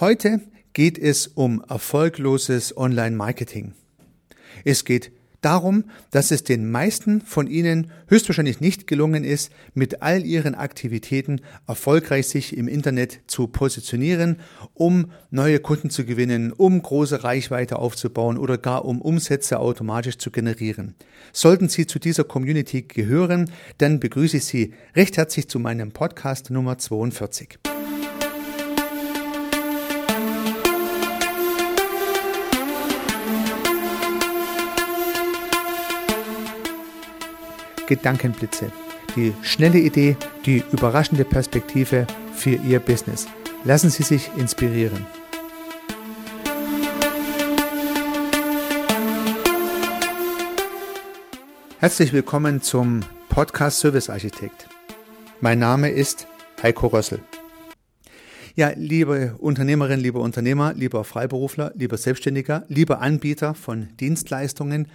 Heute geht es um erfolgloses Online-Marketing. Es geht darum, dass es den meisten von Ihnen höchstwahrscheinlich nicht gelungen ist, mit all Ihren Aktivitäten erfolgreich sich im Internet zu positionieren, um neue Kunden zu gewinnen, um große Reichweite aufzubauen oder gar um Umsätze automatisch zu generieren. Sollten Sie zu dieser Community gehören, dann begrüße ich Sie recht herzlich zu meinem Podcast Nummer 42. Gedankenblitze. Die schnelle Idee, die überraschende Perspektive für Ihr Business. Lassen Sie sich inspirieren. Herzlich willkommen zum Podcast Service Architekt. Mein Name ist Heiko Rössel. Ja, liebe Unternehmerinnen, liebe Unternehmer, lieber Freiberufler, lieber Selbstständiger, lieber Anbieter von Dienstleistungen,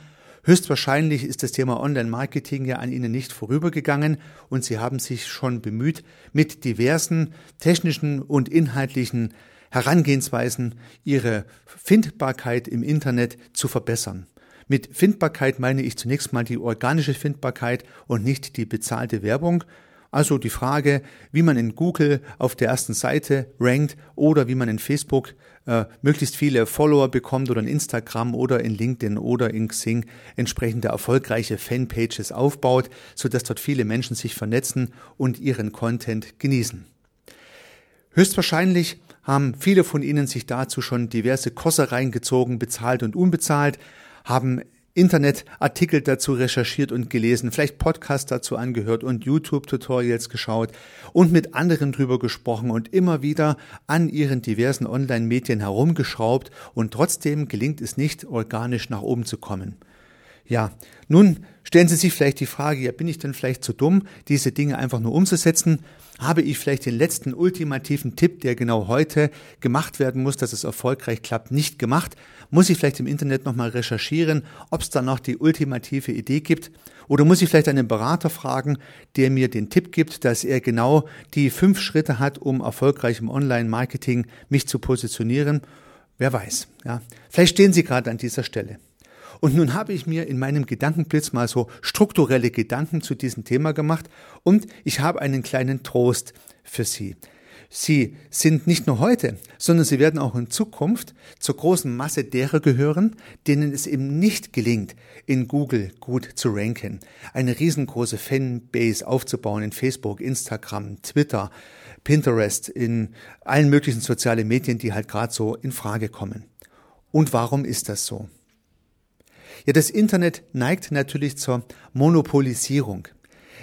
Höchstwahrscheinlich ist das Thema Online-Marketing ja an Ihnen nicht vorübergegangen und Sie haben sich schon bemüht, mit diversen technischen und inhaltlichen Herangehensweisen Ihre Findbarkeit im Internet zu verbessern. Mit Findbarkeit meine ich zunächst mal die organische Findbarkeit und nicht die bezahlte Werbung. Also die Frage, wie man in Google auf der ersten Seite rankt oder wie man in Facebook äh, möglichst viele Follower bekommt oder in Instagram oder in LinkedIn oder in Xing entsprechende erfolgreiche Fanpages aufbaut, sodass dort viele Menschen sich vernetzen und ihren Content genießen. Höchstwahrscheinlich haben viele von Ihnen sich dazu schon diverse Kurse reingezogen, bezahlt und unbezahlt, haben Internetartikel dazu recherchiert und gelesen, vielleicht Podcasts dazu angehört und YouTube-Tutorials geschaut und mit anderen drüber gesprochen und immer wieder an ihren diversen Online-Medien herumgeschraubt und trotzdem gelingt es nicht, organisch nach oben zu kommen. Ja, nun stellen Sie sich vielleicht die Frage, ja, bin ich denn vielleicht zu dumm, diese Dinge einfach nur umzusetzen? Habe ich vielleicht den letzten ultimativen Tipp, der genau heute gemacht werden muss, dass es erfolgreich klappt, nicht gemacht? Muss ich vielleicht im Internet nochmal recherchieren, ob es da noch die ultimative Idee gibt? Oder muss ich vielleicht einen Berater fragen, der mir den Tipp gibt, dass er genau die fünf Schritte hat, um erfolgreich im Online-Marketing mich zu positionieren? Wer weiß, ja. Vielleicht stehen Sie gerade an dieser Stelle. Und nun habe ich mir in meinem Gedankenblitz mal so strukturelle Gedanken zu diesem Thema gemacht und ich habe einen kleinen Trost für Sie. Sie sind nicht nur heute, sondern sie werden auch in Zukunft zur großen Masse derer gehören, denen es eben nicht gelingt, in Google gut zu ranken, eine riesengroße Fanbase aufzubauen in Facebook, Instagram, Twitter, Pinterest, in allen möglichen sozialen Medien, die halt gerade so in Frage kommen. Und warum ist das so? Ja, das Internet neigt natürlich zur Monopolisierung.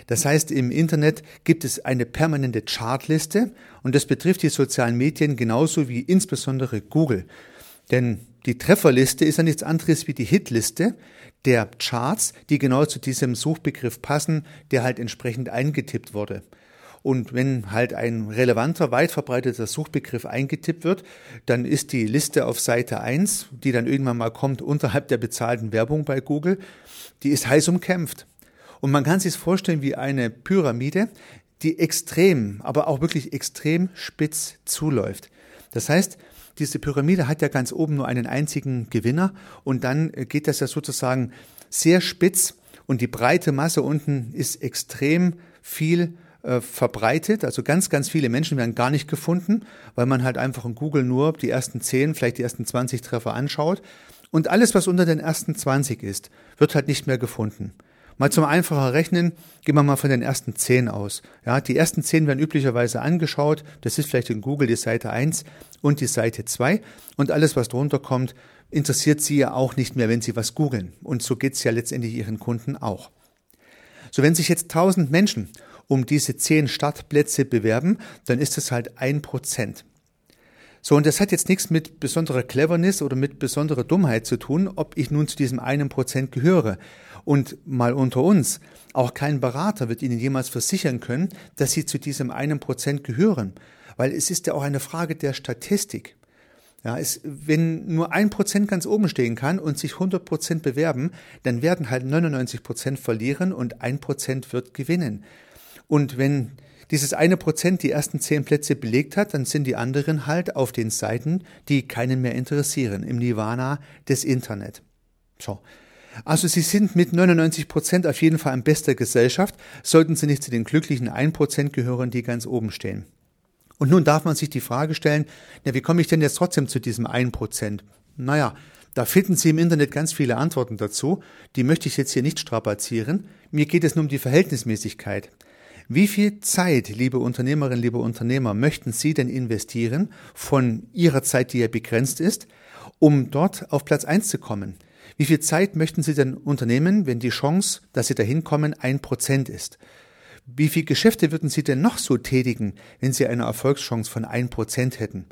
Das heißt, im Internet gibt es eine permanente Chartliste und das betrifft die sozialen Medien genauso wie insbesondere Google. Denn die Trefferliste ist ja nichts anderes wie die Hitliste der Charts, die genau zu diesem Suchbegriff passen, der halt entsprechend eingetippt wurde. Und wenn halt ein relevanter, weit verbreiteter Suchbegriff eingetippt wird, dann ist die Liste auf Seite 1, die dann irgendwann mal kommt unterhalb der bezahlten Werbung bei Google, die ist heiß umkämpft. Und man kann sich vorstellen wie eine Pyramide, die extrem, aber auch wirklich extrem spitz zuläuft. Das heißt, diese Pyramide hat ja ganz oben nur einen einzigen Gewinner und dann geht das ja sozusagen sehr spitz und die breite Masse unten ist extrem viel äh, verbreitet. Also ganz, ganz viele Menschen werden gar nicht gefunden, weil man halt einfach in Google nur die ersten 10, vielleicht die ersten 20 Treffer anschaut. Und alles, was unter den ersten 20 ist, wird halt nicht mehr gefunden. Mal zum einfacher Rechnen, gehen wir mal von den ersten 10 aus. Ja, die ersten 10 werden üblicherweise angeschaut. Das ist vielleicht in Google die Seite 1 und die Seite 2. Und alles, was drunter kommt, interessiert Sie ja auch nicht mehr, wenn Sie was googeln. Und so geht's ja letztendlich Ihren Kunden auch. So, wenn sich jetzt 1000 Menschen um diese zehn Startplätze bewerben, dann ist es halt ein Prozent. So, und das hat jetzt nichts mit besonderer Cleverness oder mit besonderer Dummheit zu tun, ob ich nun zu diesem einen Prozent gehöre. Und mal unter uns, auch kein Berater wird Ihnen jemals versichern können, dass Sie zu diesem einen Prozent gehören. Weil es ist ja auch eine Frage der Statistik. Ja, es, wenn nur ein Prozent ganz oben stehen kann und sich 100 Prozent bewerben, dann werden halt 99 Prozent verlieren und ein Prozent wird gewinnen. Und wenn dieses eine Prozent die ersten zehn Plätze belegt hat, dann sind die anderen halt auf den Seiten, die keinen mehr interessieren, im Nirvana des Internet. So. Also Sie sind mit 99 Prozent auf jeden Fall in bester Gesellschaft, sollten Sie nicht zu den glücklichen 1 Prozent gehören, die ganz oben stehen. Und nun darf man sich die Frage stellen, na, wie komme ich denn jetzt trotzdem zu diesem 1 Prozent? Naja, da finden Sie im Internet ganz viele Antworten dazu. Die möchte ich jetzt hier nicht strapazieren. Mir geht es nur um die Verhältnismäßigkeit. Wie viel Zeit, liebe Unternehmerinnen, liebe Unternehmer, möchten Sie denn investieren von Ihrer Zeit, die ja begrenzt ist, um dort auf Platz eins zu kommen? Wie viel Zeit möchten Sie denn unternehmen, wenn die Chance, dass Sie dahin kommen, ein Prozent ist? Wie viel Geschäfte würden Sie denn noch so tätigen, wenn Sie eine Erfolgschance von ein Prozent hätten?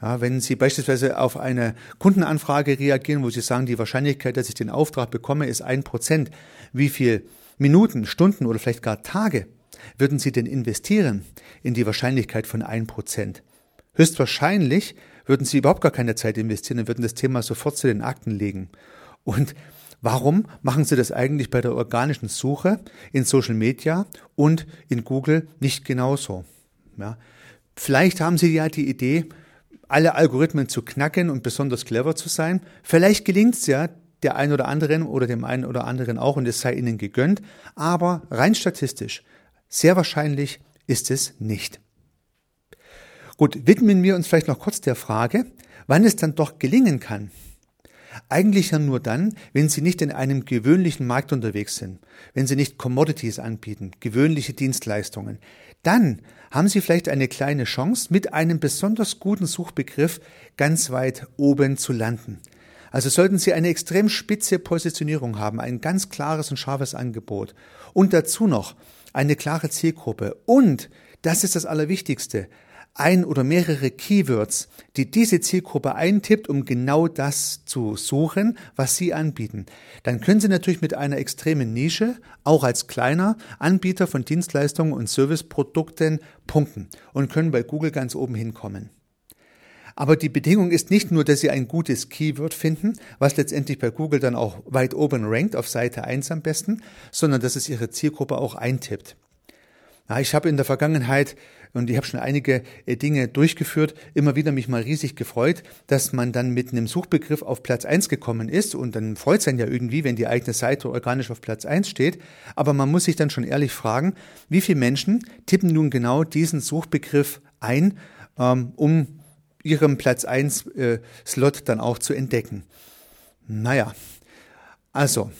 Ja, wenn Sie beispielsweise auf eine Kundenanfrage reagieren, wo Sie sagen, die Wahrscheinlichkeit, dass ich den Auftrag bekomme, ist ein Prozent, wie viel Minuten, Stunden oder vielleicht gar Tage würden Sie denn investieren in die Wahrscheinlichkeit von ein Prozent? Höchstwahrscheinlich würden Sie überhaupt gar keine Zeit investieren und würden das Thema sofort zu den Akten legen. Und warum machen Sie das eigentlich bei der organischen Suche in Social Media und in Google nicht genauso? Ja, vielleicht haben Sie ja die Idee, alle Algorithmen zu knacken und besonders clever zu sein. Vielleicht gelingt es ja der einen oder anderen oder dem einen oder anderen auch und es sei ihnen gegönnt, aber rein statistisch, sehr wahrscheinlich ist es nicht. Gut, widmen wir uns vielleicht noch kurz der Frage, wann es dann doch gelingen kann. Eigentlich ja nur dann, wenn Sie nicht in einem gewöhnlichen Markt unterwegs sind, wenn Sie nicht Commodities anbieten, gewöhnliche Dienstleistungen. Dann haben Sie vielleicht eine kleine Chance, mit einem besonders guten Suchbegriff ganz weit oben zu landen. Also sollten Sie eine extrem spitze Positionierung haben, ein ganz klares und scharfes Angebot und dazu noch eine klare Zielgruppe und, das ist das Allerwichtigste, ein oder mehrere Keywords, die diese Zielgruppe eintippt, um genau das zu suchen, was Sie anbieten. Dann können Sie natürlich mit einer extremen Nische, auch als kleiner Anbieter von Dienstleistungen und Serviceprodukten punkten und können bei Google ganz oben hinkommen. Aber die Bedingung ist nicht nur, dass Sie ein gutes Keyword finden, was letztendlich bei Google dann auch weit oben rankt, auf Seite 1 am besten, sondern dass es Ihre Zielgruppe auch eintippt. Ja, ich habe in der Vergangenheit und ich habe schon einige äh, Dinge durchgeführt, immer wieder mich mal riesig gefreut, dass man dann mit einem Suchbegriff auf Platz eins gekommen ist und dann freut es einen ja irgendwie, wenn die eigene Seite organisch auf Platz eins steht, aber man muss sich dann schon ehrlich fragen, wie viele Menschen tippen nun genau diesen Suchbegriff ein, ähm, um ihrem Platz eins äh, Slot dann auch zu entdecken. Naja, also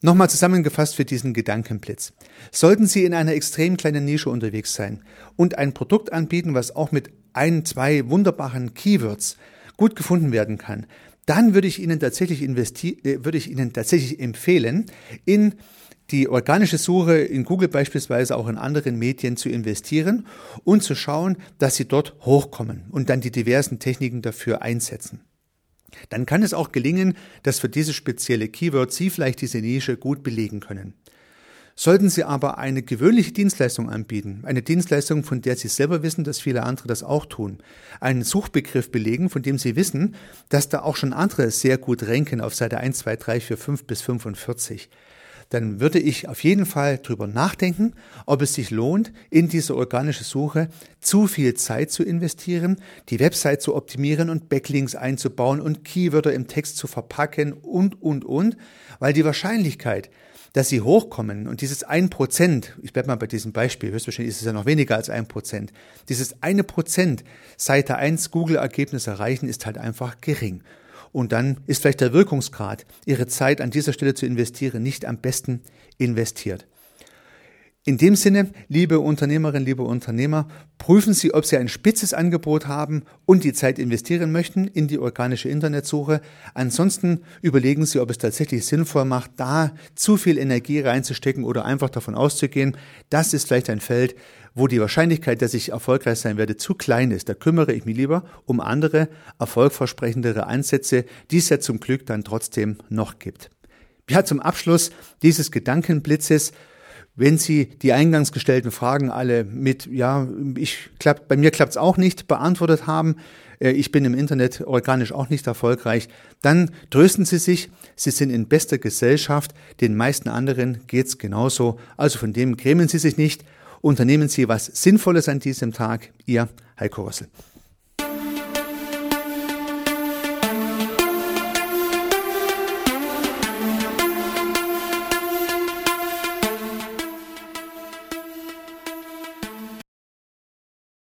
Nochmal zusammengefasst für diesen Gedankenblitz. Sollten Sie in einer extrem kleinen Nische unterwegs sein und ein Produkt anbieten, was auch mit ein, zwei wunderbaren Keywords gut gefunden werden kann, dann würde ich Ihnen tatsächlich investi äh, würde ich Ihnen tatsächlich empfehlen, in die organische Suche in Google beispielsweise auch in anderen Medien zu investieren und zu schauen, dass Sie dort hochkommen und dann die diversen Techniken dafür einsetzen dann kann es auch gelingen, dass für dieses spezielle Keyword Sie vielleicht diese Nische gut belegen können. Sollten Sie aber eine gewöhnliche Dienstleistung anbieten, eine Dienstleistung, von der Sie selber wissen, dass viele andere das auch tun, einen Suchbegriff belegen, von dem Sie wissen, dass da auch schon andere sehr gut ranken auf Seite 1, 2, 3, 4, 5 bis 45, dann würde ich auf jeden Fall drüber nachdenken, ob es sich lohnt, in diese organische Suche zu viel Zeit zu investieren, die Website zu optimieren und Backlinks einzubauen und Keywörter im Text zu verpacken und, und, und, weil die Wahrscheinlichkeit, dass sie hochkommen und dieses ein Prozent, ich bleibe mal bei diesem Beispiel, höchstwahrscheinlich ist es ja noch weniger als ein Prozent, dieses eine Prozent Seite 1 Google-Ergebnis erreichen, ist halt einfach gering. Und dann ist vielleicht der Wirkungsgrad, Ihre Zeit an dieser Stelle zu investieren, nicht am besten investiert. In dem Sinne, liebe Unternehmerinnen, liebe Unternehmer, prüfen Sie, ob Sie ein spitzes Angebot haben und die Zeit investieren möchten in die organische Internetsuche. Ansonsten überlegen Sie, ob es tatsächlich sinnvoll macht, da zu viel Energie reinzustecken oder einfach davon auszugehen, das ist vielleicht ein Feld, wo die Wahrscheinlichkeit, dass ich erfolgreich sein werde, zu klein ist. Da kümmere ich mich lieber um andere, erfolgversprechendere Ansätze, die es ja zum Glück dann trotzdem noch gibt. Ja, zum Abschluss dieses Gedankenblitzes wenn Sie die eingangs gestellten Fragen alle mit, ja, ich klappt, bei mir klappt's auch nicht, beantwortet haben, äh, ich bin im Internet organisch auch nicht erfolgreich, dann trösten Sie sich, Sie sind in bester Gesellschaft, den meisten anderen geht's genauso, also von dem grämen Sie sich nicht Unternehmen Sie was Sinnvolles an diesem Tag. Ihr Heiko Rössel.